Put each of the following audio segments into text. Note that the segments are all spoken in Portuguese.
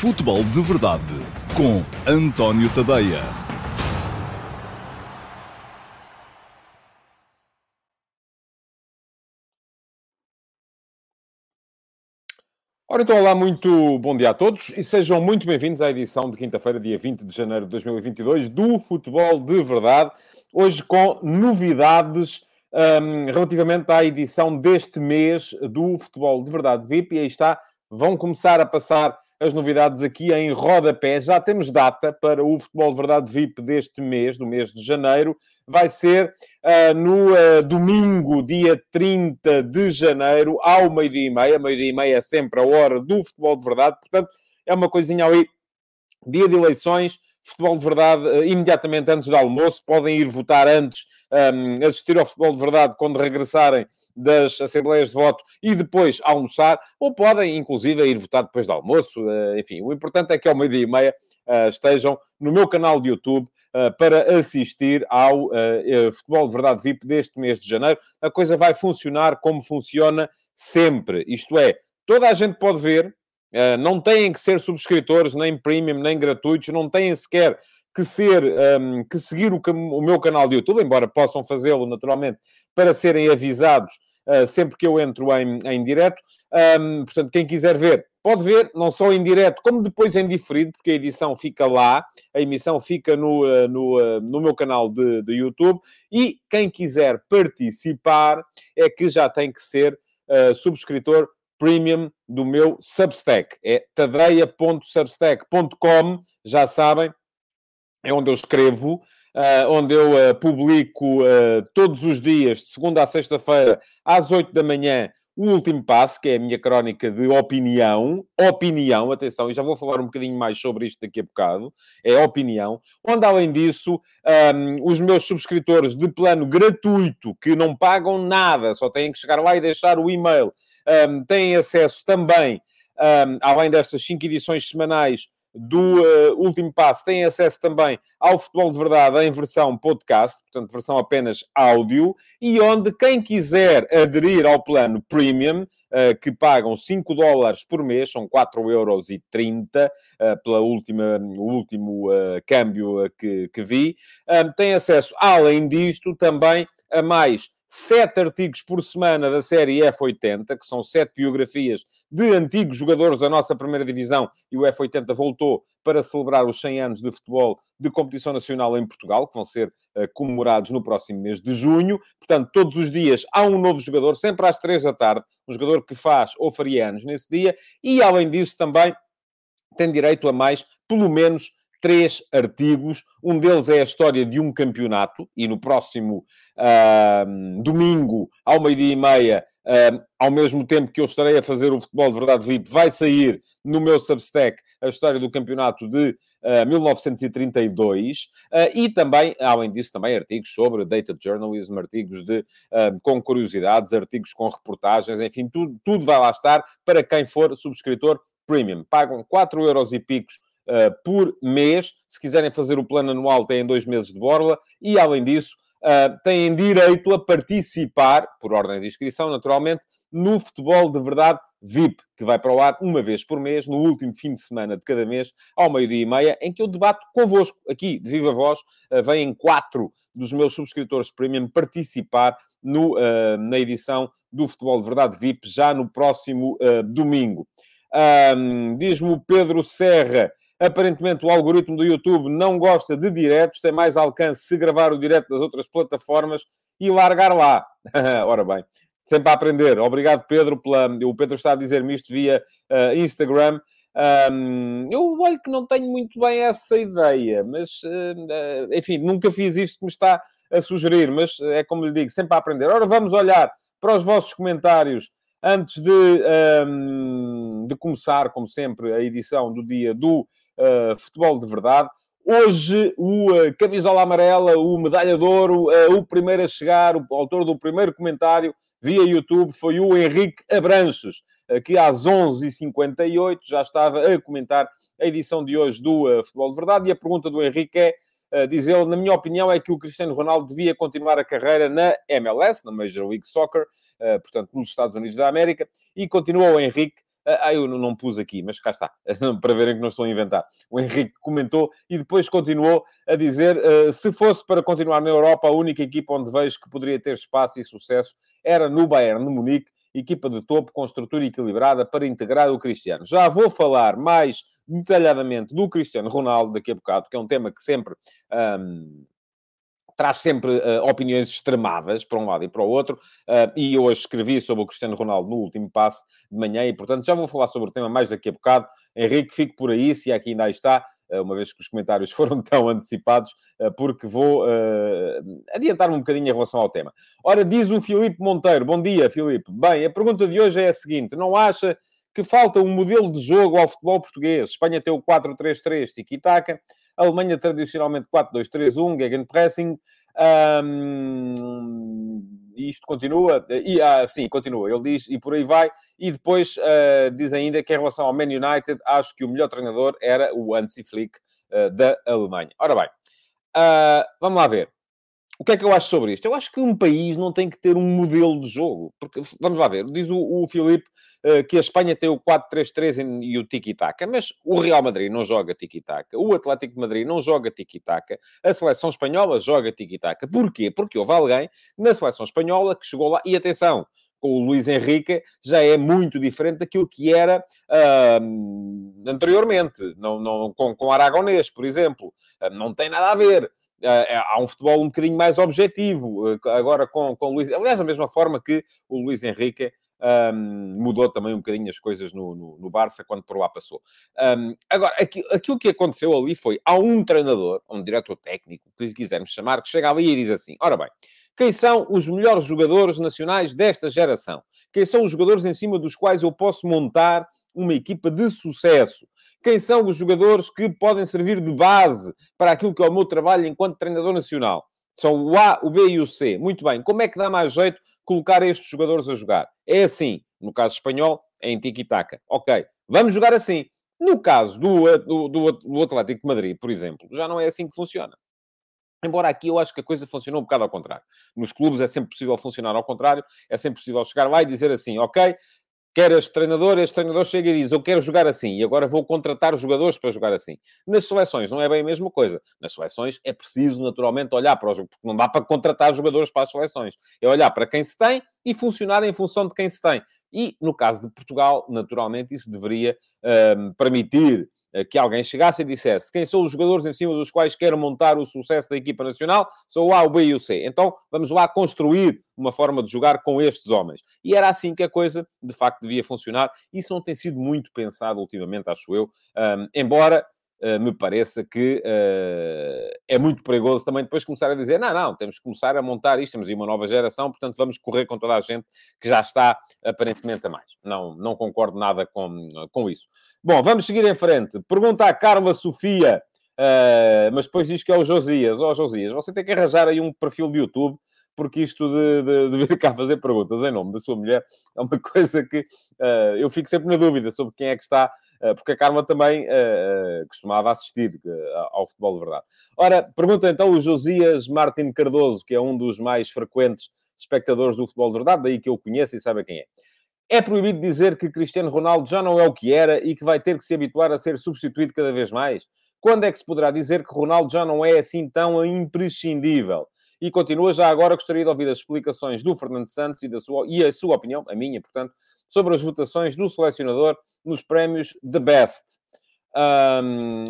Futebol de Verdade com António Tadeia. Ora, então, olá, muito bom dia a todos e sejam muito bem-vindos à edição de quinta-feira, dia 20 de janeiro de 2022, do Futebol de Verdade. Hoje com novidades um, relativamente à edição deste mês do Futebol de Verdade VIP. E aí está, vão começar a passar as novidades aqui em rodapé. Já temos data para o Futebol de Verdade VIP deste mês, do mês de janeiro. Vai ser uh, no uh, domingo, dia 30 de janeiro, ao meio-dia e meia. Meio-dia e meia é sempre a hora do Futebol de Verdade. Portanto, é uma coisinha ali. Dia de eleições, Futebol de Verdade, uh, imediatamente antes do almoço. Podem ir votar antes um, assistir ao futebol de verdade quando regressarem das assembleias de voto e depois almoçar, ou podem, inclusive, ir votar depois do almoço. Uh, enfim, o importante é que ao meio-dia e meia uh, estejam no meu canal de YouTube uh, para assistir ao Futebol de Verdade VIP deste mês de janeiro. A coisa vai funcionar como funciona sempre, isto é, toda a gente pode ver, não têm que ser subscritores, nem premium, nem gratuitos, não têm sequer que ser, um, que seguir o, o, meu canal de YouTube, embora possam fazê-lo naturalmente para serem avisados uh, sempre que eu entro em, em direto. Um, portanto, quem quiser ver, pode ver, não só em direto, como depois em diferido, porque a edição fica lá, a emissão fica no, uh, no, uh, no meu canal de, de YouTube. E quem quiser participar é que já tem que ser subscritor premium do meu Substack. É tadeia.substack.com, já sabem, é onde eu escrevo, uh, onde eu uh, publico uh, todos os dias, de segunda a sexta-feira, às oito da manhã, o último passo, que é a minha crónica de opinião. Opinião, atenção, e já vou falar um bocadinho mais sobre isto daqui a bocado. É opinião. Onde, além disso, um, os meus subscritores de plano gratuito, que não pagam nada, só têm que chegar lá e deixar o e-mail, um, têm acesso também, um, além destas cinco edições semanais, do uh, último passo têm acesso também ao Futebol de Verdade em versão podcast, portanto, versão apenas áudio, e onde quem quiser aderir ao plano premium, uh, que pagam 5 dólares por mês, são 4 euros e 30, uh, pela última, o último câmbio que, que vi, tem acesso, além disto, também a mais sete artigos por semana da série F80, que são sete biografias de antigos jogadores da nossa primeira divisão, e o F80 voltou para celebrar os 100 anos de futebol de competição nacional em Portugal, que vão ser uh, comemorados no próximo mês de junho. Portanto, todos os dias há um novo jogador, sempre às três da tarde, um jogador que faz ou faria anos nesse dia, e além disso também tem direito a mais, pelo menos, três artigos. Um deles é a história de um campeonato, e no próximo uh, domingo, ao meio-dia e meia, uh, ao mesmo tempo que eu estarei a fazer o Futebol de Verdade VIP, vai sair no meu Substack a história do campeonato de uh, 1932 e também, além disso, também artigos sobre data journalism, artigos de, com curiosidades, artigos com reportagens, enfim, tudo, tudo vai lá estar para quem for subscritor premium. Pagam 4 euros e picos uh, por mês. Se quiserem fazer o plano anual, têm dois meses de borla. E, além disso, uh, têm direito a participar, por ordem de inscrição, naturalmente, no futebol de verdade VIP, que vai para o ar uma vez por mês, no último fim de semana de cada mês, ao meio-dia e meia, em que eu debato convosco, aqui, de viva voz, uh, vêm quatro dos meus subscritores premium participar no, uh, na edição do Futebol de Verdade VIP, já no próximo uh, domingo. Um, Diz-me o Pedro Serra, Aparentemente, o algoritmo do YouTube não gosta de diretos, tem mais alcance se gravar o direto das outras plataformas e largar lá. Ora bem, sempre a aprender. Obrigado, Pedro. Pela... O Pedro está a dizer-me isto via uh, Instagram. Um, eu olho que não tenho muito bem essa ideia, mas uh, enfim, nunca fiz isto que me está a sugerir, mas é como lhe digo, sempre a aprender. Ora, vamos olhar para os vossos comentários antes de, um, de começar, como sempre, a edição do dia do uh, futebol de verdade. Hoje, o uh, camisola amarela, o medalha de ouro, uh, o primeiro a chegar, o autor do primeiro comentário via YouTube foi o Henrique Abranches, que às 11h58 já estava a comentar a edição de hoje do Futebol de Verdade. E a pergunta do Henrique é, uh, diz ele, na minha opinião, é que o Cristiano Ronaldo devia continuar a carreira na MLS, na Major League Soccer, portanto, nos Estados Unidos da América, e continua o Henrique Ah, eu não pus aqui, mas cá está, para verem que não estou a inventar. O Henrique comentou e depois continuou a dizer: uh, se fosse para continuar na Europa, a única equipa onde vejo que poderia ter espaço e sucesso era no Bayern de Munique, equipa de topo com estrutura equilibrada para integrar o Cristiano. Já vou falar mais detalhadamente do Cristiano Ronaldo daqui a bocado, porque é um tema que sempre. Um, traz sempre uh, opiniões extremadas para um lado e para o outro, uh, e hoje escrevi sobre o Cristiano Ronaldo no último passe de manhã, e portanto já vou falar sobre o tema mais daqui a bocado. Henrique, fique por aí, se aqui ainda está, uh, uma vez que os comentários foram tão antecipados, porque vou adiantar-me um bocadinho em relação ao tema. Ora, diz o Filipe Monteiro, bom dia, Filipe. Bem, a pergunta de hoje é a seguinte: não acha que falta um modelo de jogo ao futebol português? Espanha tem o 4-3-3, tiki-taka. Alemanha tradicionalmente 4-2-3-1, Gegenpressing. Um, isto continua, e, ah, sim, continua, ele diz, e por aí vai, e depois uh, diz ainda que em relação ao Man United, acho que o melhor treinador era o Hansi Flick uh, da Alemanha. Ora bem, uh, vamos lá ver. O que é que eu acho sobre isto? Eu acho que um país não tem que ter um modelo de jogo. Porque, vamos lá ver, diz o, o Filipe uh, que a Espanha tem o 4-3-3 e o tiki-taka, mas o Real Madrid não joga tiki-taka, o Atlético de Madrid não joga tiki-taka, a seleção espanhola joga tiki-taka. Porquê? Porque houve alguém na seleção espanhola que chegou lá, e atenção, com o Luís Henrique já é muito diferente daquilo que era uh, anteriormente, não, não, com, com Aragonês, por exemplo. Uh, não tem nada a ver. Eh, eh, há um futebol um bocadinho mais objetivo, eh, agora com, com o Luís. Aliás, da mesma forma que o Luís Henrique um, mudou também um bocadinho as coisas no, no, no Barça quando por lá passou. Um, agora, aquilo, aquilo, que aconteceu ali foi: há um treinador, um diretor técnico, que lhe quisermos chamar, que chega ali e diz assim: ora bem. Quem são os melhores jogadores nacionais desta geração? Quem são os jogadores em cima dos quais eu posso montar uma equipa de sucesso? Quem são os jogadores que podem servir de base para aquilo que é o meu trabalho enquanto treinador nacional? São o A, o B e o C. Muito bem. Como é que dá mais jeito colocar estes jogadores a jogar? É assim. No caso espanhol, é em tiki-taka. Ok. Vamos jogar assim. No caso do, do, do, Atlético de Madrid, por exemplo, já não é assim que funciona. Embora aqui eu acho que a coisa funcionou um bocado ao contrário. Nos clubes é sempre possível funcionar ao contrário, é sempre possível chegar lá e dizer assim, ok, quer este treinador, este treinador chega e diz: Eu quero jogar assim, e agora vou contratar jogadores para jogar assim. Nas seleções não é bem a mesma coisa. Nas seleções é preciso, naturalmente, olhar para o jogo, porque não dá para contratar jogadores para as seleções. É olhar para quem se tem e funcionar em função de quem se tem. E, no caso de Portugal, naturalmente, isso deveria um, permitir que alguém chegasse e dissesse quem são os jogadores em cima dos quais quero montar o sucesso da equipa nacional, sou o A, o B e o C. Então, vamos lá construir uma forma de jogar com estes homens. E era assim que a coisa, de facto, devia funcionar. Isso não tem sido muito pensado ultimamente, acho eu. Um, embora me pareça que uh, é muito perigoso também depois começar a dizer: não, não, temos que começar a montar isto, temos aí uma nova geração, portanto vamos correr com toda a gente que já está aparentemente a mais. Não, não concordo nada com, com isso. Bom, vamos seguir em frente. Pergunta à Carla Sofia, uh, mas depois diz que é o Josias. Ó, oh, Josias, você tem que arranjar aí um perfil de YouTube porque isto de, de, de, vir cá fazer perguntas em nome da sua mulher é uma coisa que uh, eu fico sempre na dúvida sobre quem é que está eh, porque a Carla também uh, costumava assistir ao futebol de verdade. Ora, pergunta então o Josias Martin Cardoso, que é um dos mais frequentes espectadores do futebol de verdade, daí que eu conheço e sabe quem é. É proibido dizer que Cristiano Ronaldo já não é o que era e que vai ter que se habituar a ser substituído cada vez mais? Quando é que se poderá dizer que Ronaldo já não é assim tão imprescindível? E continua, já agora gostaria de ouvir as explicações do Fernando Santos e, da sua, e a sua opinião, a minha, portanto, sobre as votações do selecionador nos prémios The Best.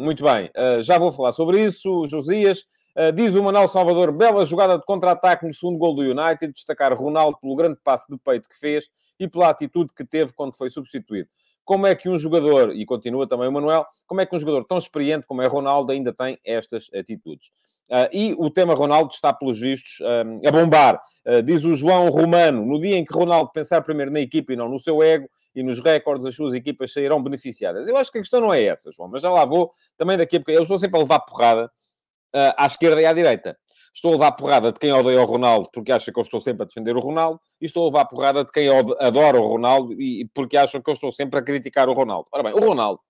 Muito bem, uh, já vou falar sobre isso, Josias. Uh, diz o Manuel Salvador, bela jogada de contra-ataque no segundo gol do United, destacar Ronaldo pelo grande passe de peito que fez e pela atitude que teve quando foi substituído. Como é que um jogador, e continua também o Manuel, como é que um jogador tão experiente como é Ronaldo ainda tem estas atitudes? Uh, e o tema Ronaldo está, pelos vistos, a bombar. Uh, diz o João Romano, no dia em que Ronaldo pensar primeiro na equipa e não no seu ego e nos recordes, as suas equipas sairão beneficiadas. Eu acho que a questão não é essa, João, mas já lá vou também daqui a pouco. Eu estou sempre a levar porrada uh, à esquerda e à direita. Estou a levar porrada de quem odeia o Ronaldo porque acha que eu estou sempre a defender o Ronaldo, e estou a levar porrada de quem adora o Ronaldo e porque acham que eu estou sempre a criticar o Ronaldo. Ora bem, o Ronaldo,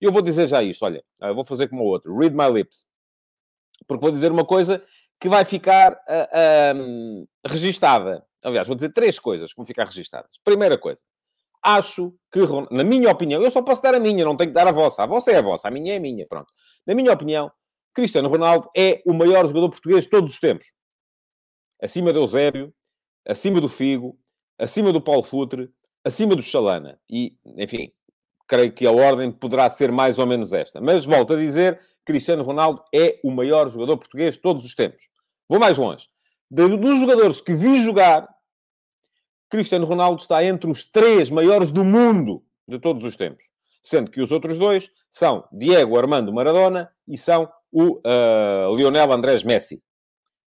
eu vou dizer já isto, olha, vou fazer como o outro, read my lips, porque vou dizer uma coisa que vai ficar uh, um, registada. Aliás, vou dizer três coisas que vão ficar registadas. Primeira coisa, Acho que, na minha opinião, eu só posso dar a minha, não tenho que dar a vossa. A vossa é a vossa, a minha é a minha, pronto. Na minha opinião, Cristiano Ronaldo é o maior jogador português de todos os tempos. Acima do Eusébio, acima do Figo, acima do Paulo Futre, acima do Chalana. E, enfim, creio que a ordem poderá ser mais ou menos esta. Mas volto a dizer, Cristiano Ronaldo é o maior jogador português de todos os tempos. Vou mais longe. Dos jogadores que vi jogar, Cristiano Ronaldo está entre os três maiores do mundo de todos os tempos. Sendo que os outros dois são Diego Armando Maradona e são o uh, Lionel Andrés Messi.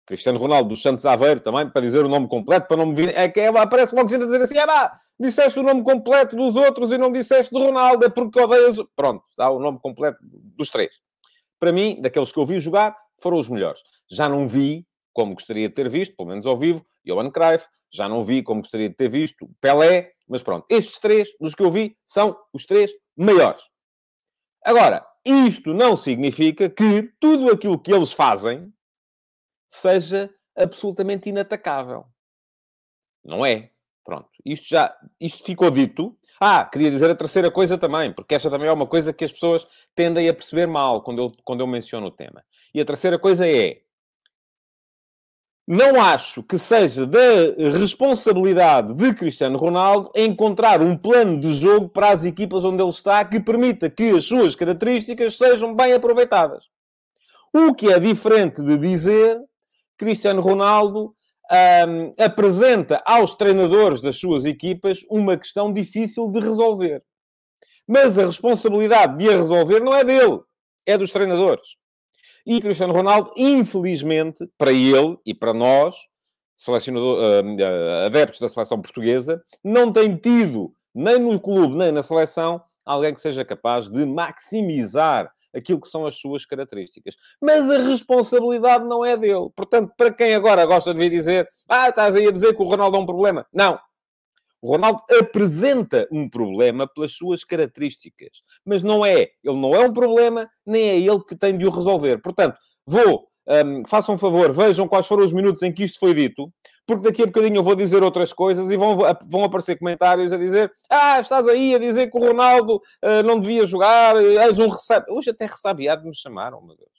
Cristiano Ronaldo dos Santos Aveiro também, para dizer o nome completo, para não me vir... É que é, aparece logo gente a dizer assim, é pá, disseste o nome completo dos outros e não disseste do Ronaldo, é porque odeias... Pronto, está o nome completo dos três. Para mim, daqueles que eu vi jogar, foram os melhores. Já não vi, como gostaria de ter visto, pelo menos ao vivo, Johan Cruyff, já não vi como gostaria de ter visto Pelé, mas pronto, estes três, dos que eu vi, são os três maiores. Agora, isto não significa que tudo aquilo que eles fazem seja absolutamente inatacável. Não é. Pronto. Isto já isto ficou dito. Ah, queria dizer a terceira coisa também, porque esta também é uma coisa que as pessoas tendem a perceber mal quando eu, quando eu menciono o tema. E a terceira coisa é não acho que seja da responsabilidade de Cristiano Ronaldo encontrar um plano de jogo para as equipas onde ele está que permita que as suas características sejam bem aproveitadas. O que é diferente de dizer Cristiano Ronaldo um, apresenta aos treinadores das suas equipas uma questão difícil de resolver. Mas a responsabilidade de a resolver não é dele, é dos treinadores. E Cristiano Ronaldo, infelizmente, para ele e para nós, selecionador, uh, adeptos da seleção portuguesa, não tem tido, nem no clube, nem na seleção, alguém que seja capaz de maximizar aquilo que são as suas características. Mas a responsabilidade não é dele. Portanto, para quem agora gosta de vir dizer, ah, estás aí a dizer que o Ronaldo é um problema. Não. O Ronaldo apresenta um problema pelas suas características. Mas não é. Ele não é um problema, nem é ele que tem de o resolver. Portanto, vou, um, façam um favor, vejam quais foram os minutos em que isto foi dito, porque daqui a bocadinho eu vou dizer outras coisas e vão, vão aparecer comentários a dizer ah, estás aí a dizer que o Ronaldo uh, não devia jogar, és um ressabiado. Hoje até ressabiado me chamaram, meu Deus.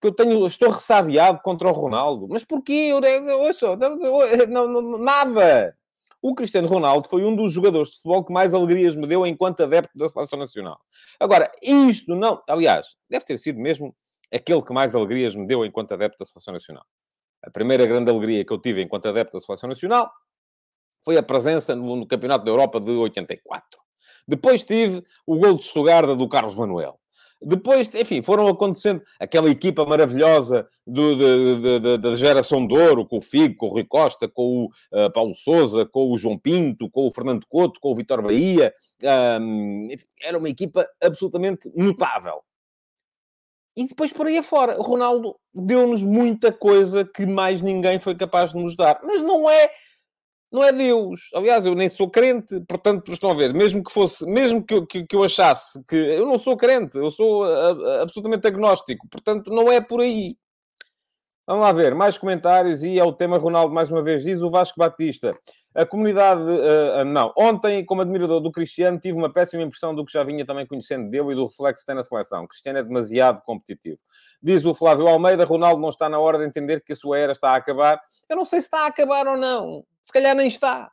Que eu tenho, estou ressabiado contra o Ronaldo. Mas porquê? Eu não, não, nada. O Cristiano Ronaldo foi um dos jogadores de futebol que mais alegrias me deu enquanto adepto da Seleção Nacional. Agora, isto não... Aliás, deve ter sido mesmo aquele que mais alegrias me deu enquanto adepto da Seleção Nacional. A primeira grande alegria que eu tive enquanto adepto da Seleção Nacional foi a presença no, no Campeonato da Europa de 84. Depois tive o gol de Estugarda do Carlos Manuel. Depois, enfim, foram acontecendo aquela equipa maravilhosa da geração de ouro, com o Figo, com o Rui Costa, com o uh, Paulo Souza, com o João Pinto, com o Fernando Couto, com o Vitor Bahia. Um, enfim, era uma equipa absolutamente notável. E depois por aí afora, Ronaldo deu-nos muita coisa que mais ninguém foi capaz de nos dar. Mas não é não é Deus. Aliás, eu nem sou crente, portanto, estão a ver, mesmo que fosse, mesmo que eu, que, que eu achasse que eu não sou crente, eu sou a, a, absolutamente agnóstico, portanto, não é por aí. Vamos lá ver, mais comentários e é o tema Ronaldo mais uma vez, diz o Vasco Batista. A comunidade, uh, não. Ontem, como admirador do Cristiano, tive uma péssima impressão do que já vinha também conhecendo dele e do reflexo que tem na seleção. Cristiano é demasiado competitivo. Diz o Flávio Almeida, Ronaldo não está na hora de entender que a sua era está a acabar. Eu não sei se está a acabar ou não. Se calhar nem está.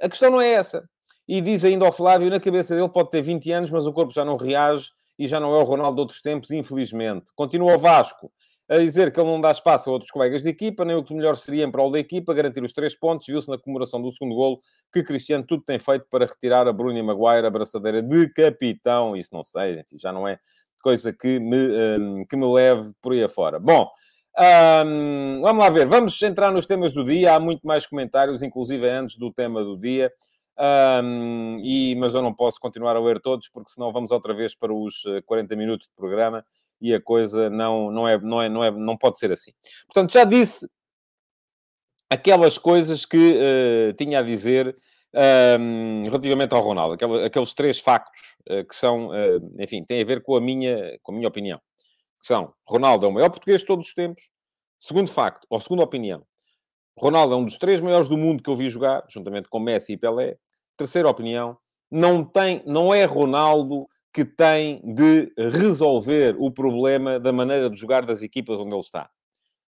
A questão não é essa. E diz ainda ao Flávio, na cabeça dele pode ter 20 anos, mas o corpo já não reage e já não é o Ronaldo de outros tempos, infelizmente. Continua o Vasco a dizer que ele não dá espaço a outros colegas de equipa, nem o que melhor seria em prol da equipa, garantir os três pontos. Viu-se na comemoração do segundo golo que Cristiano tudo tem feito para retirar a Bruna Maguire a braçadeira de capitão. Isso não sei, enfim, já não é coisa que me, um, que me leve por aí afora. Bom, um, vamos lá ver, vamos entrar nos temas do dia. Há muito mais comentários, inclusive antes do tema do dia. Um, e, mas eu não posso continuar a ler todos, porque senão vamos outra vez para os 40 eh, minutos de programa e a coisa não, não, é, não, é, não, é, não pode ser assim. Portanto, já disse aquelas coisas que uh, tinha a dizer um, relativamente ao Ronaldo, aqueles, aqueles três factos uh, que são, uh, enfim, têm a ver com a minha, com a minha opinião. Que são, Ronaldo é o maior português de todos os tempos. Segundo facto, ou segunda opinião, Ronaldo é um dos três maiores do mundo que eu vi jogar, juntamente com Messi e Pelé. Terceira opinião, não, tem, não é Ronaldo que tem de resolver o problema da maneira de jogar das equipas onde ele está.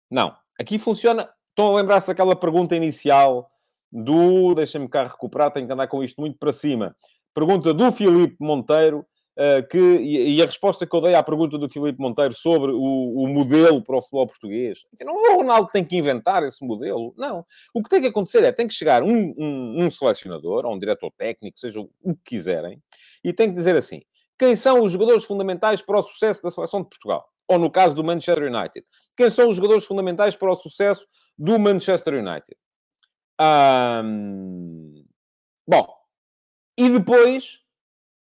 Não. Aqui funciona. Estão a lembrar-se daquela pergunta inicial do. Deixa-me cá recuperar, tenho que andar com isto muito para cima. Pergunta do Filipe Monteiro. Uh, que, e, a resposta que eu dei à pergunta do Filipe Monteiro sobre o, o modelo para o futebol português, não o Ronaldo tem que inventar esse modelo, não. O que tem que acontecer é, tem que chegar um, um, um selecionador, ou um diretor técnico, seja o que quiserem, e tem que dizer assim, quem são os jogadores fundamentais para o sucesso da seleção de Portugal? Ou no caso do Manchester United, quem são os jogadores fundamentais para o sucesso do Manchester United? Bom, e depois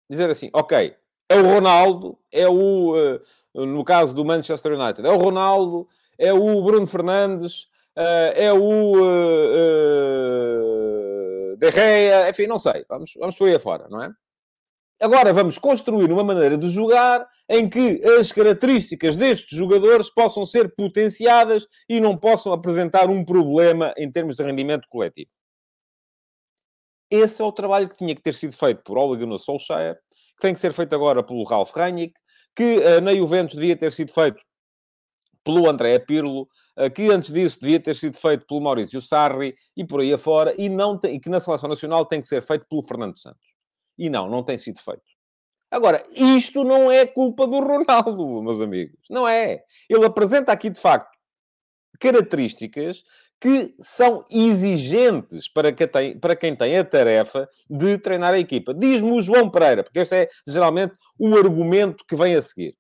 dizer assim, ok, é o Ronaldo, é o, uh, no caso do Manchester United, é o Ronaldo, é o Bruno Fernandes, uh, é o uh, De Gea, enfim, não sei, vamos, vamos por aí afora, não é? Agora vamos construir uma maneira de jogar em que as características destes jogadores possam ser potenciadas e não possam apresentar um problema em termos de rendimento coletivo. Esse é o trabalho que tinha que ter sido feito por Ole Gunnar Solskjaer, que tem que ser feito agora pelo Ralf Rangnick, que uh, na Juventus devia ter sido feito pelo André Pirlo, uh, que antes disso devia ter sido feito pelo Maurício Sarri e por aí afora, e, não tem, e que na Seleção Nacional tem que ser feito pelo Fernando Santos. E não, não tem sido feito. Agora, isto não é culpa do Ronaldo, meus amigos. Não é. Ele apresenta aqui, de facto, características que são exigentes para quem tem, para quem tem a tarefa de treinar a equipa. Diz-me o João Pereira, porque este é geralmente o argumento que vem a seguir.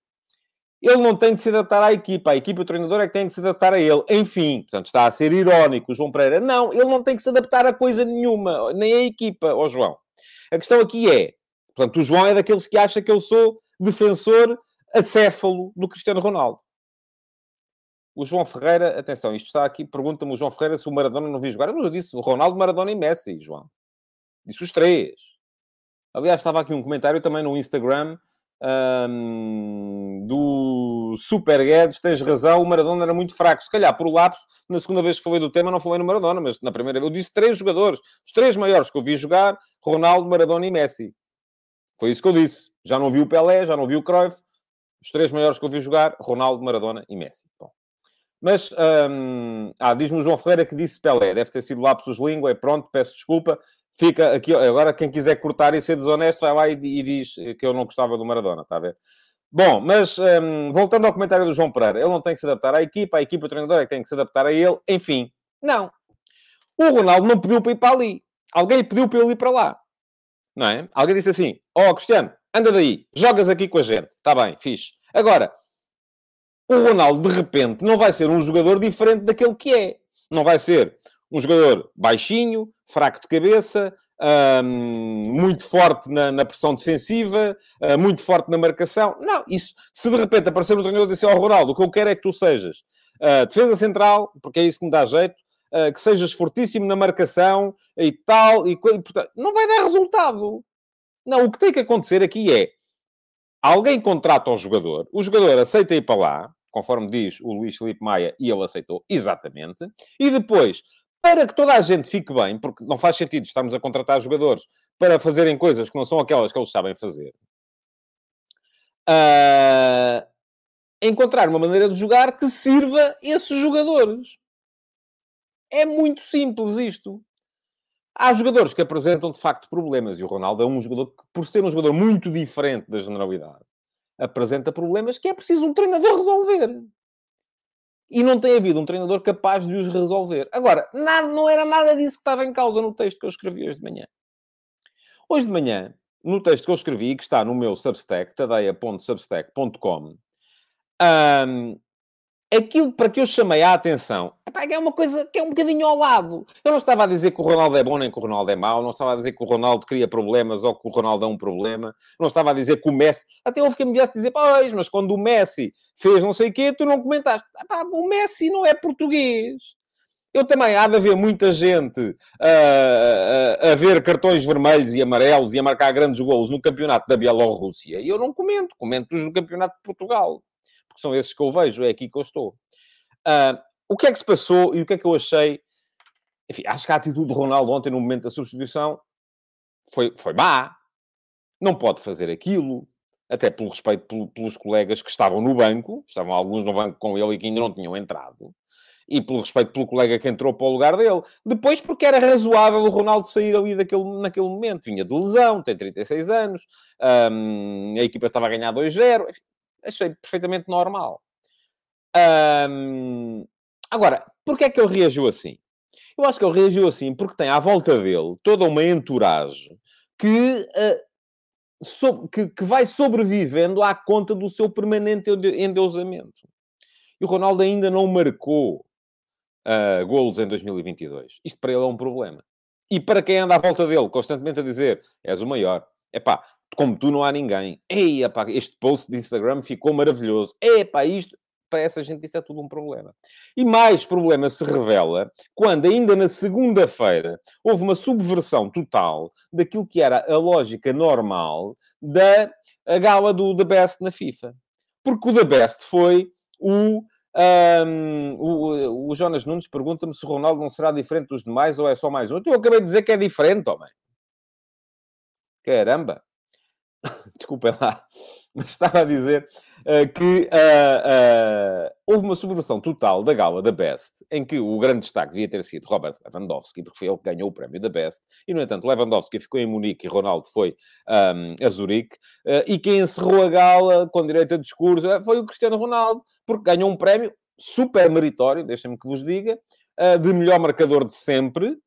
Ele não tem de se adaptar à equipa, a equipa, o treinador é que tem de se adaptar a ele. Enfim, portanto, está a ser irónico o João Pereira. Não, ele não tem que se adaptar a coisa nenhuma, nem a equipa, ó João. A questão aqui é, portanto, o João é daqueles que acha que eu sou defensor acéfalo do Cristiano Ronaldo. O João Ferreira, atenção, isto está aqui, pergunta-me o João Ferreira se o Maradona não viu jogar. Mas eu disse Ronaldo, Maradona e Messi, João. Disse os três. Aliás, estava aqui um comentário também no Instagram um, do Super Guedes. Tens razão, o Maradona era muito fraco. Se calhar, por lapso, na segunda vez que falei do tema, não falei no Maradona, mas na primeira vez eu disse três jogadores. Os três maiores que eu vi jogar, Ronaldo, Maradona e Messi. Foi isso que eu disse. Já não vi o Pelé, já não vi o Cruyff. Os três maiores que eu vi jogar, Ronaldo, Maradona e Messi. Bom. Mas, hum, ah, diz-me o João Ferreira que disse Pelé. Deve ter sido lapsus língua. É pronto, peço desculpa. Fica aqui, agora quem quiser cortar e ser desonesto, vai lá e, e diz que eu não gostava do Maradona, está a ver? Bom, mas hum, voltando ao comentário do João Pereira, ele não tem que se adaptar à equipa, a equipa, o treinador é que tem que se adaptar a ele, enfim. Não. O Ronaldo não pediu para ir para ali. Alguém pediu para ele ir para lá. Não é? Alguém disse assim, ó oh, Cristiano, anda daí, jogas aqui com a gente. Está bem, fixe. Agora, o Ronaldo, de repente, não vai ser um jogador diferente daquele que é. Não vai ser um jogador baixinho, fraco de cabeça, um, muito forte na, na pressão defensiva, uh, muito forte na marcação. Não, isso, se de repente aparecer um treinador e disser ao Ronaldo, o que eu quero é que tu sejas uh, defesa central, porque é isso que me dá jeito, uh, que sejas fortíssimo na marcação e tal, e, e portanto, não vai dar resultado. Não, o que tem que acontecer aqui é alguém contrata o jogador, o jogador aceita ir para lá, conforme diz o Luís Felipe Maia, e ele aceitou exatamente, e depois, para que toda a gente fique bem, porque não faz sentido estarmos a contratar jogadores para fazerem coisas que não são aquelas que eles sabem fazer. Uh, encontrar uma maneira de jogar que sirva esses jogadores. É muito simples isto. Há jogadores que apresentam de facto problemas e o Ronaldo é um jogador que, por ser um jogador muito diferente da generalidade, apresenta problemas que é preciso um treinador resolver. E não tem havido um treinador capaz de os resolver. Agora, nada, não era nada disso que estava em causa no texto que eu escrevi hoje de manhã. Hoje de manhã, no texto que eu escrevi, que está no meu Substack, tadeia.substack.com, um, aquilo para que eu chamei a atenção é uma coisa que é um bocadinho ao lado. Eu não estava a dizer que o Ronaldo é bom nem que o Ronaldo é mau, não estava a dizer que o Ronaldo cria problemas ou que o Ronaldo é um problema, não estava a dizer que o Messi. Até houve quem me viesse dizer, pois, mas quando o Messi fez não sei o quê, tu não comentaste. o Messi não é português. Eu também há de haver muita gente a, a, a, ver cartões vermelhos e amarelos e a marcar grandes golos no campeonato da Bielorrússia. E eu não comento, comento-os no campeonato de Portugal. Porque são esses que eu vejo, é aqui que eu estou. Uh, o que é que se passou e o que é que eu achei enfim, acho que a atitude de Ronaldo ontem, no momento da substituição, foi, foi má. Não pode fazer aquilo, até pelo respeito pelos colegas que estavam no banco, estavam alguns no banco com ele e que ainda não tinham entrado, e pelo respeito pelo colega que entrou para o lugar dele. Depois, porque era razoável o Ronaldo sair ali daquele, naquele momento. Vinha de lesão, tem 36 anos, a equipa estava a ganhar 2-0, achei perfeitamente normal. agora, porquê é que ele reagiu assim? Eu acho que ele reagiu assim porque tem à volta dele toda uma entourage que, uh, so, que, que, vai sobrevivendo à conta do seu permanente endeusamento. E o Ronaldo ainda não marcou uh, golos em 2022. Isto para ele é um problema. E para quem anda à volta dele, constantemente a dizer, és o maior. É pá, como tu não há ninguém. Ei, epá, este post de Instagram ficou maravilhoso. É pá, isto para essa gente isso é tudo um problema. E mais problema se revela quando, ainda na segunda-feira, houve uma subversão total daquilo que era a lógica normal da gala do The Best na FIFA. Porque o The Best foi o um, o, o, Jonas Nunes pergunta-me se o Ronaldo não será diferente dos demais ou é só mais um. Eu acabei de dizer que é diferente, homem. Caramba! Desculpem lá, mas estava a dizer uh, que uh, uh, houve uma subversão total da gala da Best, em que o grande destaque devia ter sido Robert Lewandowski, porque foi ele que ganhou o prémio da Best, e, no entanto, Lewandowski ficou em Munique e Ronaldo foi um, a Zurique, e quem encerrou a gala com direito a discurso foi o Cristiano Ronaldo, porque ganhou um prémio super meritório, deixem-me que vos diga, de melhor marcador de sempre,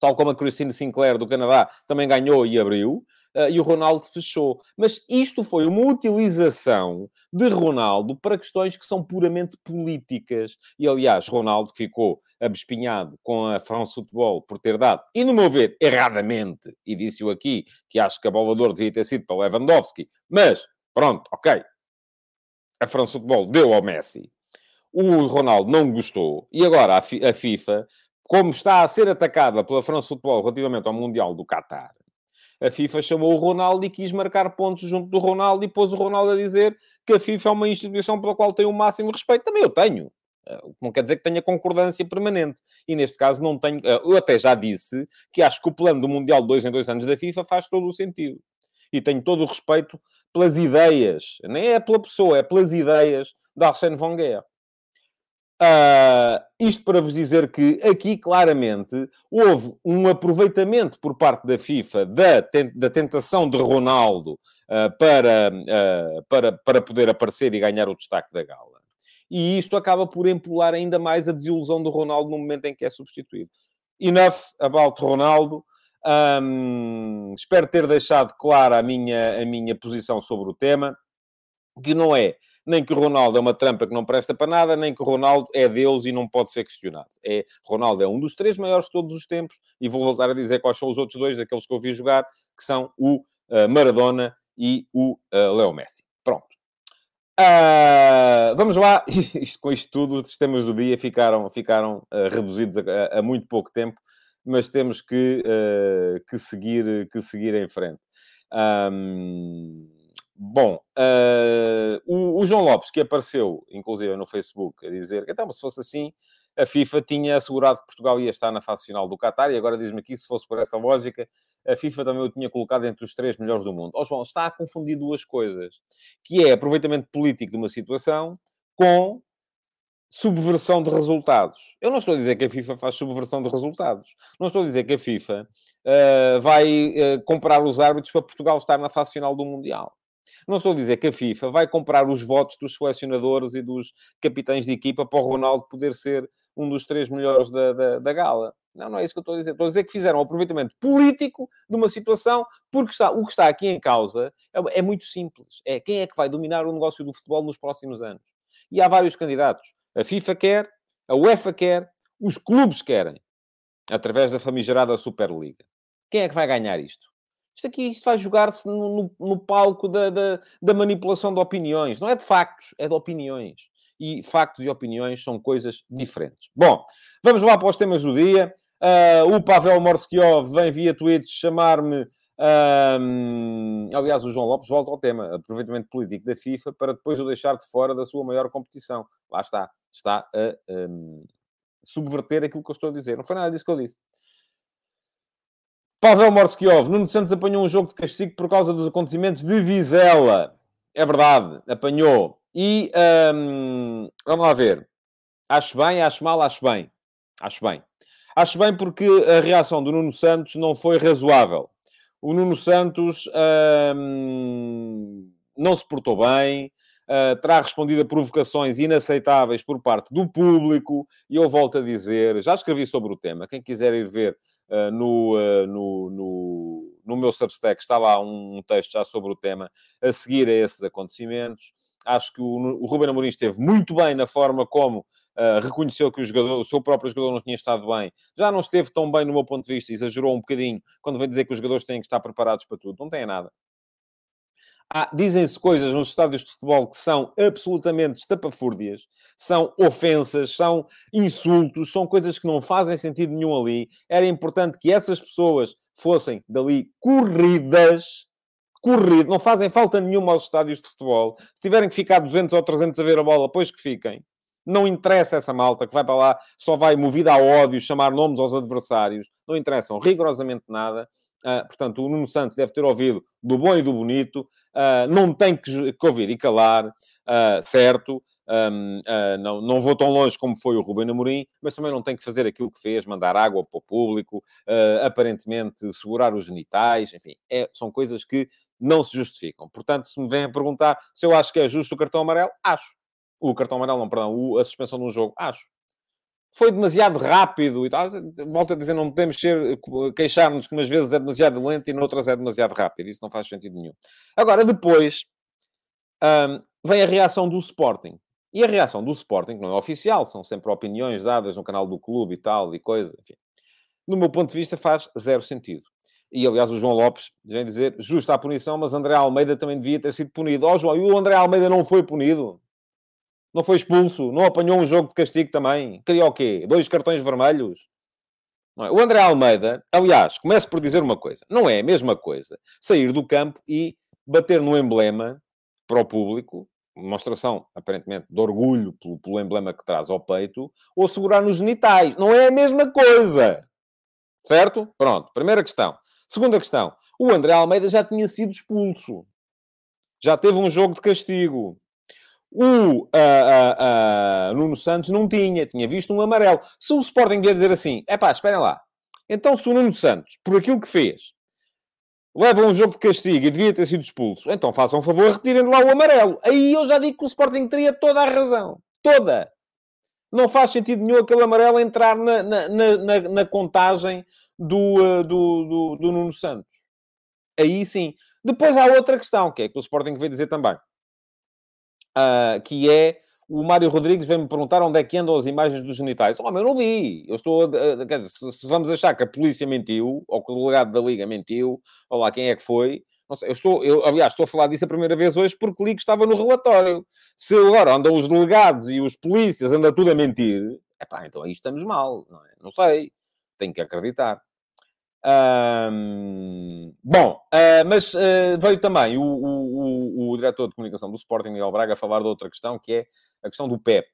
tal como a Christine Sinclair do Canadá também ganhou e abriu uh, e o Ronaldo fechou. Mas isto foi uma utilização de Ronaldo para questões que são puramente políticas. E, aliás, Ronaldo ficou abespinhado com a France Football por ter dado, e no meu ver, erradamente, e disse-o aqui, que acho que a bola de devia ter sido para Lewandowski, mas, pronto, ok, a France Football deu ao Messi. O Ronaldo não gostou. E agora a, FIFA, como está a ser atacada pela France Football relativamente ao Mundial do Qatar, a FIFA chamou o Ronaldo e quis marcar pontos junto do Ronaldo e pôs o Ronaldo a dizer que a FIFA é uma instituição pela qual tem o máximo respeito. Também eu tenho. Eh, não quer dizer que tenha concordância permanente. E neste caso não tenho. Eh, eu até já disse que acho que o plano do Mundial de dois em dois anos da FIFA faz todo o sentido. E tenho todo o respeito pelas ideias. Nem é pela pessoa, é pelas ideias de Arsène Wenger. Uh, isto para vos dizer que aqui claramente houve um aproveitamento por parte da FIFA da, da tentação de Ronaldo uh, para, uh, para, para poder aparecer e ganhar o destaque da gala. E isto acaba por empolar ainda mais a desilusão do Ronaldo no momento em que é substituído. Enough about Ronaldo. Um, espero ter deixado clara a minha, a minha posição sobre o tema, que não é nem que o Ronaldo é uma trampa que não presta para nada, nem que o Ronaldo é Deus e não pode ser questionado. É, Ronaldo é um dos três maiores de todos os tempos, e vou voltar a dizer quais são os outros dois, daqueles que eu vi jogar, que são o uh, Maradona e o uh, Leo Messi. Pronto. Uh, vamos lá, isto, com isto tudo, os temas do dia ficaram, ficaram uh, reduzidos a, a, muito pouco tempo, mas temos que, que, seguir, que seguir em frente. Um, Bom, uh, o, o, João Lopes, que apareceu, inclusive no Facebook, a dizer que então, se fosse assim, a FIFA tinha assegurado que Portugal ia estar na fase final do Qatar, e agora diz-me aqui, se fosse por essa lógica, a FIFA também o tinha colocado entre os três melhores do mundo. Ó oh, João, está a confundir duas coisas, que é aproveitamento político de uma situação com subversão de resultados. Eu não estou a dizer que a FIFA faz subversão de resultados. Não estou a dizer que a FIFA uh, vai uh, comprar os árbitros para Portugal estar na fase final do Mundial. Não estou a dizer que a FIFA vai comprar os votos dos selecionadores e dos capitães de equipa para o Ronaldo poder ser um dos três melhores da, da, da gala. Não, não é isso que eu estou a dizer. Estou a dizer que fizeram um aproveitamento político de uma situação, porque está, o que está aqui em causa é, é muito simples. É quem é que vai dominar o negócio do futebol nos próximos anos. E há vários candidatos. A FIFA quer, a UEFA quer, os clubes querem, através da famigerada Superliga. Quem é que vai ganhar isto? Isto aqui isto vai jogar-se no, no, no, palco da, da, da, manipulação de opiniões. Não é de factos, é de opiniões. E factos e opiniões são coisas diferentes. Bom, vamos lá para os temas do dia. Uh, o Pavel Morskiov vem via Twitch chamar-me. Um, aliás, o João Lopes volta ao tema, aproveitamento político da FIFA, para depois o deixar de fora da sua maior competição. Lá está, está a um, subverter aquilo que eu estou a dizer. Não foi nada disso que eu disse. Pavel Morskiov, Nuno Santos apanhou um jogo de castigo por causa dos acontecimentos de Vizela. É verdade, apanhou. E hum, vamos lá ver. Acho bem, acho mal, acho bem. Acho bem. Acho bem porque a reação do Nuno Santos não foi razoável. O Nuno Santos hum, não se portou bem, uh, terá respondido a provocações inaceitáveis por parte do público, e eu volto a dizer, já escrevi sobre o tema, quem quiser ir ver no, uh, no, no, no, meu Substack, está lá um, um, texto já sobre o tema, a seguir a esses acontecimentos. Acho que o, o Ruben Amorim esteve muito bem na forma como Uh, reconheceu que o, jogador, o seu próprio jogador não tinha estado bem, já não esteve tão bem no meu ponto de vista, exagerou um bocadinho quando vem dizer que os jogadores têm que estar preparados para tudo. Não tem nada. Ah, Dizem-se coisas nos estádios de futebol que são absolutamente estapafúrdias, são ofensas, são insultos, são coisas que não fazem sentido nenhum ali. Era importante que essas pessoas fossem dali corridas, corridas, não fazem falta nenhuma aos estádios de futebol. Se tiverem que ficar 200 ou 300 a ver a bola, pois que fiquem. Não interessa essa malta que vai para lá, só vai movida a ódio, chamar nomes aos adversários. Não interessam rigorosamente nada. Uh, portanto, o Nuno Santos deve ter ouvido do bom e do bonito, uh, não tem que, que, ouvir e calar, uh, certo. Um, não, não vou tão longe como foi o Ruben Amorim, mas também não tem que fazer aquilo que fez, mandar água para o público, aparentemente segurar os genitais, enfim, é, são coisas que não se justificam. Portanto, se me vêm a perguntar se eu acho que é justo o cartão amarelo, acho. O cartão amarelo, não, perdão, a suspensão de um jogo, acho foi demasiado rápido e tal. Volto a dizer, não podemos queixar-nos que umas vezes é demasiado lento e noutras é demasiado rápido. Isso não faz sentido nenhum. Agora, depois, um, vem a reação do Sporting. E a reação do Sporting, que não é oficial, são sempre opiniões dadas no canal do clube e tal, e coisa, enfim. No meu ponto de vista, faz zero sentido. E, aliás, o João Lopes vem dizer, justa a punição, mas André Almeida também devia ter sido punido. Ó, oh, João, e o André Almeida não foi punido? Não foi expulso? Não apanhou um jogo de castigo também? Queria o quê? Dois cartões vermelhos? É? O André Almeida, aliás, começo por dizer uma coisa. Não é a mesma coisa sair do campo e bater no emblema para o público, demonstração, aparentemente, de orgulho pelo, pelo emblema que traz ao peito, ou segurar nos genitais. Não é a mesma coisa. Certo? Pronto. Primeira questão. Segunda questão. O André Almeida já tinha sido expulso. Já teve um jogo de castigo. O uh, uh, uh, Nuno Santos não tinha, tinha visto um amarelo. Se o Sporting vier dizer assim, é pá, esperem lá. Então, se o Nuno Santos, por aquilo que fez, leva um jogo de castigo e devia ter sido expulso, então façam um favor, retirem lá o amarelo. Aí eu já digo que o Sporting teria toda a razão. Toda. Não faz sentido nenhum aquele amarelo entrar na, na, na, na contagem do, do, do, do Nuno Santos. Aí sim. Depois há outra questão, que é que o Sporting veio dizer também uh, que é o Mário Rodrigues vem-me perguntar onde é que andam as imagens dos genitais. Oh, eu não vi. Eu estou. Quer dizer, se, se, vamos achar que a polícia mentiu, ou que o delegado da Liga mentiu, ou lá quem é que foi. Não sei, eu estou, eu, aliás, estou a falar disso a primeira vez hoje porque li que estava no relatório. Se agora andam os delegados e os polícias, anda tudo a mentir, é pá, então aí estamos mal, não é? Não sei. Tenho que acreditar. Bom, uh, mas uh, veio também o, o, o, o, diretor de comunicação do Sporting, Miguel Braga, falar de outra questão, que é a questão do Pep.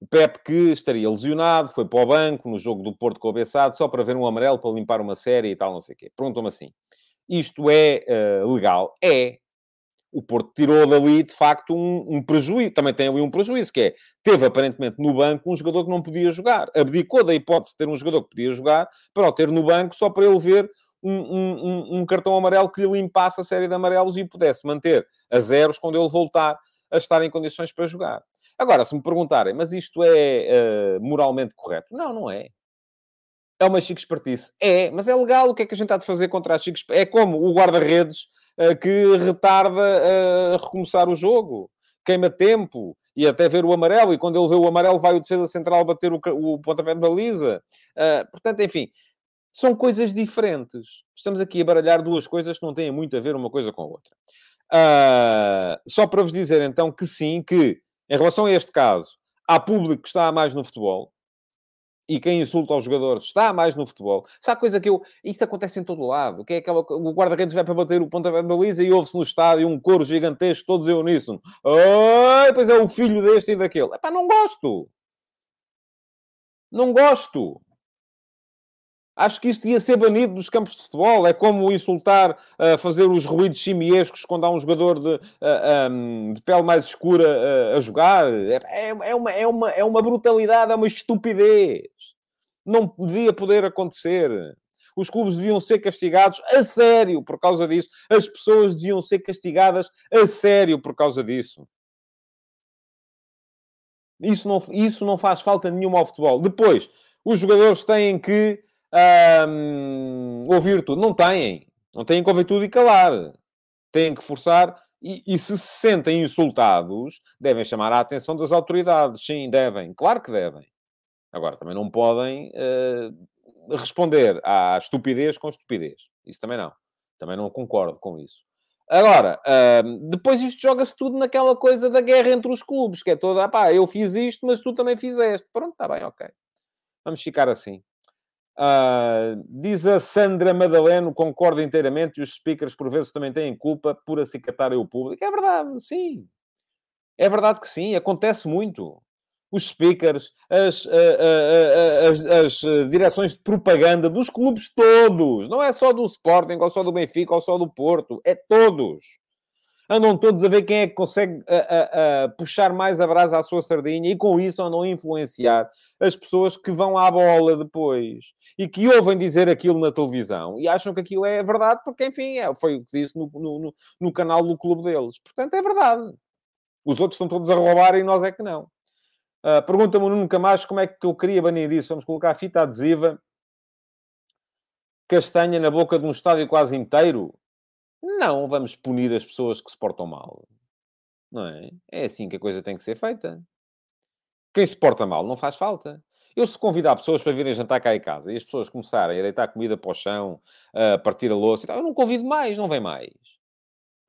O Pep que estaria lesionado, foi para o banco no jogo do Porto com o Bessado, só para ver um amarelo, para limpar uma série e tal, não sei o quê. Perguntam-me assim, isto é uh, legal? É, o Porto tirou dali, de facto, um, um, prejuízo. Também tem ali um prejuízo, que é, teve aparentemente no banco um jogador que não podia jogar. Abdicou da hipótese de ter um jogador que podia jogar para o ter no banco só para ele ver um, um, um cartão amarelo que lhe limpasse a série de amarelos e pudesse manter a zeros quando ele voltar a estar em condições para jogar. Agora, se me perguntarem, mas isto é uh, moralmente correto? Não, não é. É uma chique espertice. É, mas é legal. O que é que a gente há de fazer contra a chique É como o guarda-redes que retarda uh, a recomeçar o jogo. Queima tempo. E até ver o amarelo. E quando ele vê o amarelo, vai o defesa central bater o, o pontapé de baliza. Uh, portanto, enfim. São coisas diferentes. Estamos aqui a baralhar duas coisas que não têm muito a ver uma coisa com a outra. só para vos dizer, então, que sim, que em relação a este caso, há público que está mais no futebol, e quem insulta aos jogadores está mais no futebol. Sabe coisa que eu... Isto acontece em todo lado. Que é aquela... O guarda-redes vai para bater o pontapé de baliza e ouve-se no estádio um coro gigantesco, todos eu uníssono. Ai, pois é o filho deste e daquele. Epá, não gosto. Não gosto. Acho que isso devia ser banido dos campos de futebol. É como insultar, uh, fazer os ruídos simiescos quando há um jogador de, uh, ah, um, de pele mais escura uh, a jogar. É, é, uma, é, uma, é uma brutalidade, é uma estupidez. Não devia poder acontecer. Os clubes deviam ser castigados a sério por causa disso. As pessoas deviam ser castigadas a sério por causa disso. Isso não, isso não faz falta nenhuma ao futebol. Depois, os jogadores têm que um, ouvir tudo. Não têm. Não têm que ouvir tudo e calar. Têm que forçar. E, e, se se sentem insultados, devem chamar a atenção das autoridades. Sim, devem. Claro que devem. Agora, também não podem uh, responder à estupidez com estupidez. Isso também não. Também não concordo com isso. Agora, uh, depois isto joga-se tudo naquela coisa da guerra entre os clubes, que é toda, ah pá, eu fiz isto, mas tu também fizeste. Pronto, está bem, ok. Vamos ficar assim. Uh, diz a Sandra Madaleno, concordo inteiramente, e os speakers por vezes também têm culpa por acicatarem o público. É verdade, sim. É verdade que sim, acontece muito. Os speakers, as, uh, uh, as, as direções de propaganda dos clubes todos, não é só do Sporting, ou só do Benfica, ou só do Porto, é todos andam todos a ver quem é que consegue a, a, a puxar mais a brasa à sua sardinha e com isso andam a influenciar as pessoas que vão à bola depois e que ouvem dizer aquilo na televisão e acham que aquilo é verdade porque, enfim, é, foi o que disse no, no, no canal do clube deles. Portanto, é verdade. Os outros estão todos a roubar e nós é que não. Uh, Pergunta-me o Nuno Camacho como é que eu queria banir isso. Vamos colocar fita adesiva castanha na boca de um estádio quase inteiro. Não vamos punir as pessoas que se portam mal. Não é? É assim que a coisa tem que ser feita. Quem se porta mal não faz falta. Eu, se convidar pessoas para virem jantar cá em casa e as pessoas começarem a deitar comida para o chão, a partir a louça e tal, eu não convido mais, não vem mais.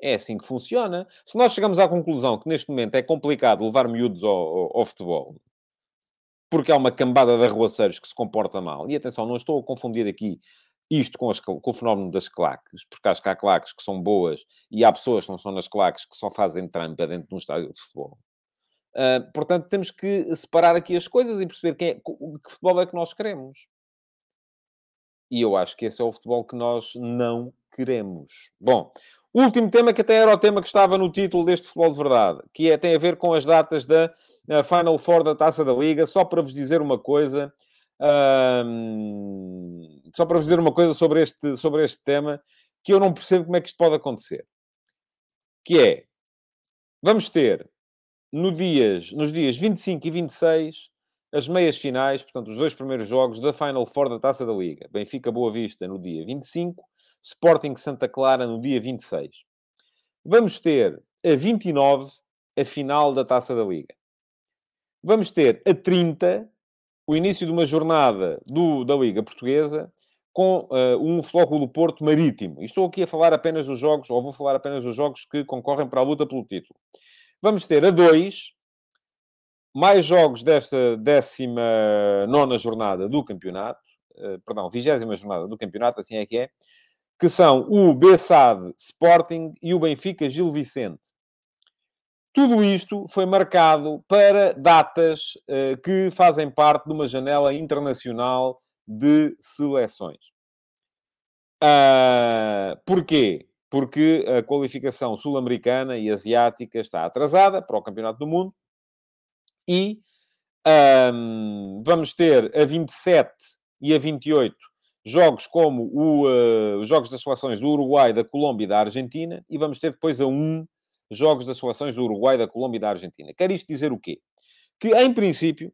É assim que funciona. Se nós chegamos à conclusão que neste momento é complicado levar miúdos ao, ao, ao futebol, porque há uma cambada de arruaceiros que se comporta mal, e atenção, não estou a confundir aqui isto com, as, com, o fenómeno das claques, porque acho que há claques que são boas e há pessoas que não são nas claques que só fazem trampa dentro de um estádio de futebol. Uh, portanto, temos que separar aqui as coisas e perceber quem é, que futebol é que nós queremos. E eu acho que esse é o futebol que nós não queremos. Bom, último tema que até era o tema que estava no título deste futebol de verdade, que é, tem a ver com as datas da Final Four da Taça da Liga. Só para vos dizer uma coisa, só para dizer uma coisa sobre este, sobre este tema, que eu não percebo como é que isto pode acontecer. Que é, vamos ter no dias, nos dias 25 e 26 as meias finais, portanto, os dois primeiros jogos da Final Four da Taça da Liga. Benfica Boa Vista no dia 25, Sporting Santa Clara no dia 26. Vamos ter a 29 a final da Taça da Liga. Vamos ter a 30 o início de uma jornada do, da Liga Portuguesa com uh, um Flóculo Porto Marítimo. E estou aqui a falar apenas dos jogos, ou vou falar apenas dos jogos que concorrem para a luta pelo título. Vamos ter a dois mais jogos desta 19 jornada do campeonato, uh, perdão, 20 jornada do campeonato, assim é que é, que são o Bessade Sporting e o Benfica Gil Vicente. Tudo isto foi marcado para datas uh, que fazem parte de uma janela internacional de seleções. Uh, porquê? Porque a qualificação sul-americana e asiática está atrasada para o Campeonato do Mundo e um, vamos ter a 27 e a 28 jogos como uh, os jogos das seleções do Uruguai, da Colômbia e da Argentina e vamos ter depois a 1 jogos das seleções do Uruguai, da Colômbia e da Argentina. Quer isto dizer o quê? Que, em princípio,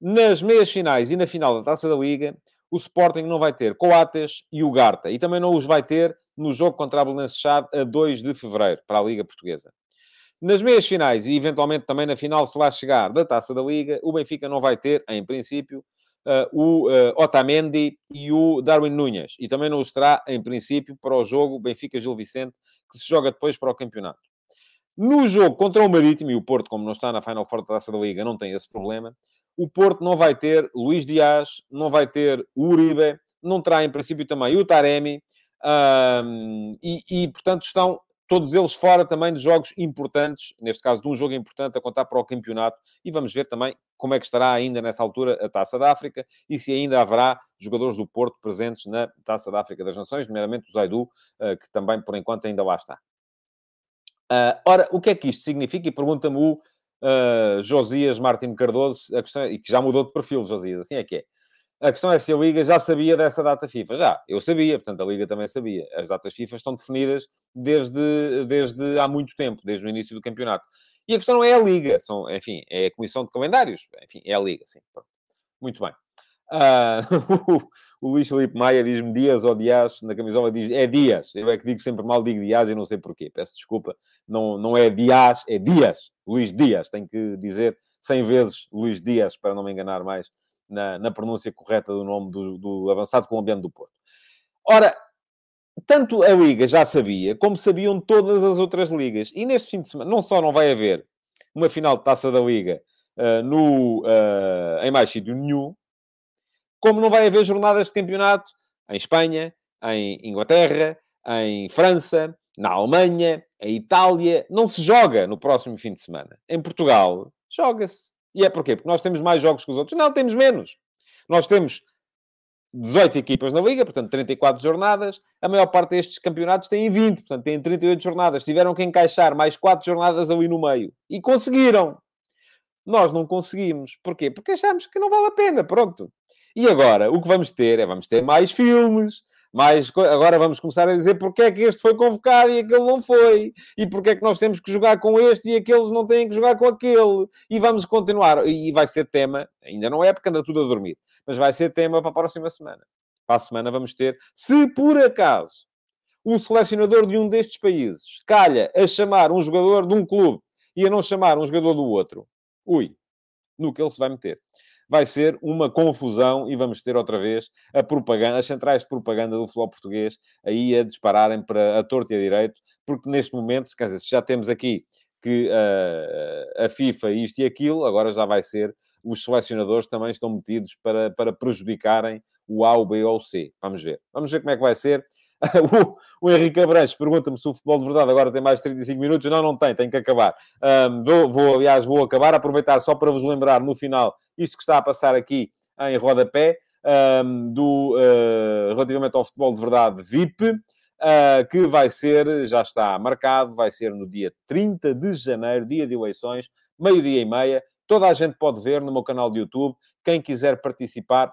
nas meias finais e na final da Taça da Liga, o Sporting não vai ter Coates e o Garta. E também não os vai ter no jogo contra a Belenenses a 2 de Fevereiro, para a Liga Portuguesa. Nas meias finais e, eventualmente, também na final, se lá chegar da Taça da Liga, o Benfica não vai ter, em princípio, uh, o uh, Otamendi e o Darwin Núñez. E também não os terá, em princípio, para o jogo Benfica-Gil Vicente, que se joga depois para o campeonato. No jogo contra o Marítimo, e o Porto, como não está na Final Four da Taça da Liga, não tem esse problema, o Porto não vai ter Luís Dias, não vai ter Uribe, não terá, em princípio, também o Taremi, um, e, e, portanto, estão todos eles fora também de jogos importantes, neste caso de um jogo importante a contar para o campeonato, e vamos ver também como é que estará ainda nessa altura a Taça da África e se ainda haverá jogadores do Porto presentes na Taça da África das Nações, nomeadamente o Zaidu, eh, que também por enquanto ainda lá está. Uh, ora, o que é que isto significa? E pergunta-me o uh, Josias Martins Cardoso, a questão e que já mudou de perfil, Josias, assim é que é. A questão é se a Liga já sabia dessa data FIFA. Já, eu sabia, portanto, a Liga também sabia. As datas FIFA estão definidas desde, desde há muito tempo, desde o início do campeonato. E a questão não é a Liga, são, enfim, é a Comissão de Calendários. Enfim, é a Liga, sim. Muito bem. Uh, o Luís Felipe Maia diz-me Dias ou Dias, na camisola diz é Dias. Eu é que digo sempre mal, digo Dias e não sei porquê. Peço desculpa. Não, não é Dias, é Dias. Luís Dias. Tenho que dizer 100 vezes Luís Dias para não me enganar mais na, na pronúncia correta do nome do, do avançado colombiano do Porto. Ora, tanto a Liga já sabia, como sabiam todas as outras ligas. E neste fim de semana, não só não vai haver uma final de taça da Liga uh, no, uh, em mais sítio nenhum, como não vai haver jornadas de campeonato em Espanha, em Inglaterra, em França, na Alemanha, em Itália. Não se joga no próximo fim de semana. Em Portugal, joga-se. E é porquê? Porque nós temos mais jogos que os outros. Não, temos menos. Nós temos 18 equipas na Liga, portanto 34 jornadas. A maior parte destes campeonatos têm 20, portanto têm 38 jornadas. Tiveram que encaixar mais 4 jornadas ali no meio. E conseguiram. Nós não conseguimos. Porquê? Porque achamos que não vale a pena. Pronto. E agora, o que vamos ter é, vamos ter mais filmes, mas agora vamos começar a dizer porque é que este foi convocado e aquele não foi, e porque é que nós temos que jogar com este e aqueles não têm que jogar com aquele, e vamos continuar. E vai ser tema, ainda não é porque anda tudo a dormir, mas vai ser tema para a próxima semana. Para a semana vamos ter, se por acaso um selecionador de um destes países calha a chamar um jogador de um clube e a não chamar um jogador do outro, ui, no que ele se vai meter vai ser uma confusão e vamos ter outra vez a propaganda, as centrais de propaganda do futebol português aí a dispararem para a torta e a direito, porque neste momento, quer dizer, já temos aqui que uh, a FIFA isto e aquilo, agora já vai ser os selecionadores também estão metidos para, para prejudicarem o A, o B ou o C. Vamos ver. Vamos ver como é que vai ser. o, Henrique Abranches pergunta-me se o futebol de verdade agora tem mais de 35 minutos. Não, não tem, tem que acabar. Um, vou, vou, aliás, vou acabar, aproveitar só para vos lembrar no final isto que está a passar aqui em rodapé, um, do, uh, relativamente ao futebol de verdade VIP, uh, que vai ser, já está marcado, vai ser no dia 30 de janeiro, dia de eleições, meio-dia e meia. Toda a gente pode ver no meu canal de YouTube. Quem quiser participar,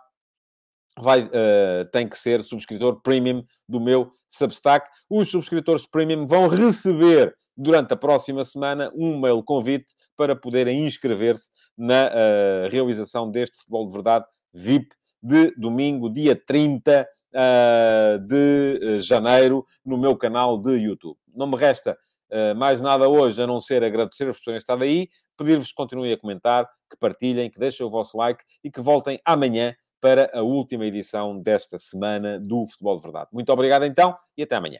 vai, uh, tem que ser subscritor premium do meu Substack. Os subscritores premium vão receber durante a próxima semana um mail convite para poderem inscrever-se na uh, realização deste Futebol de Verdade VIP de domingo, dia 30 uh, eh, de janeiro, no meu canal de YouTube. Não me resta uh, mais nada hoje a não ser agradecer-vos por terem estado aí, pedir-vos que continuem a comentar, que partilhem, que deixem o vosso like e que voltem amanhã para a última edição desta semana do Futebol de Verdade. Muito obrigado então e até amanhã.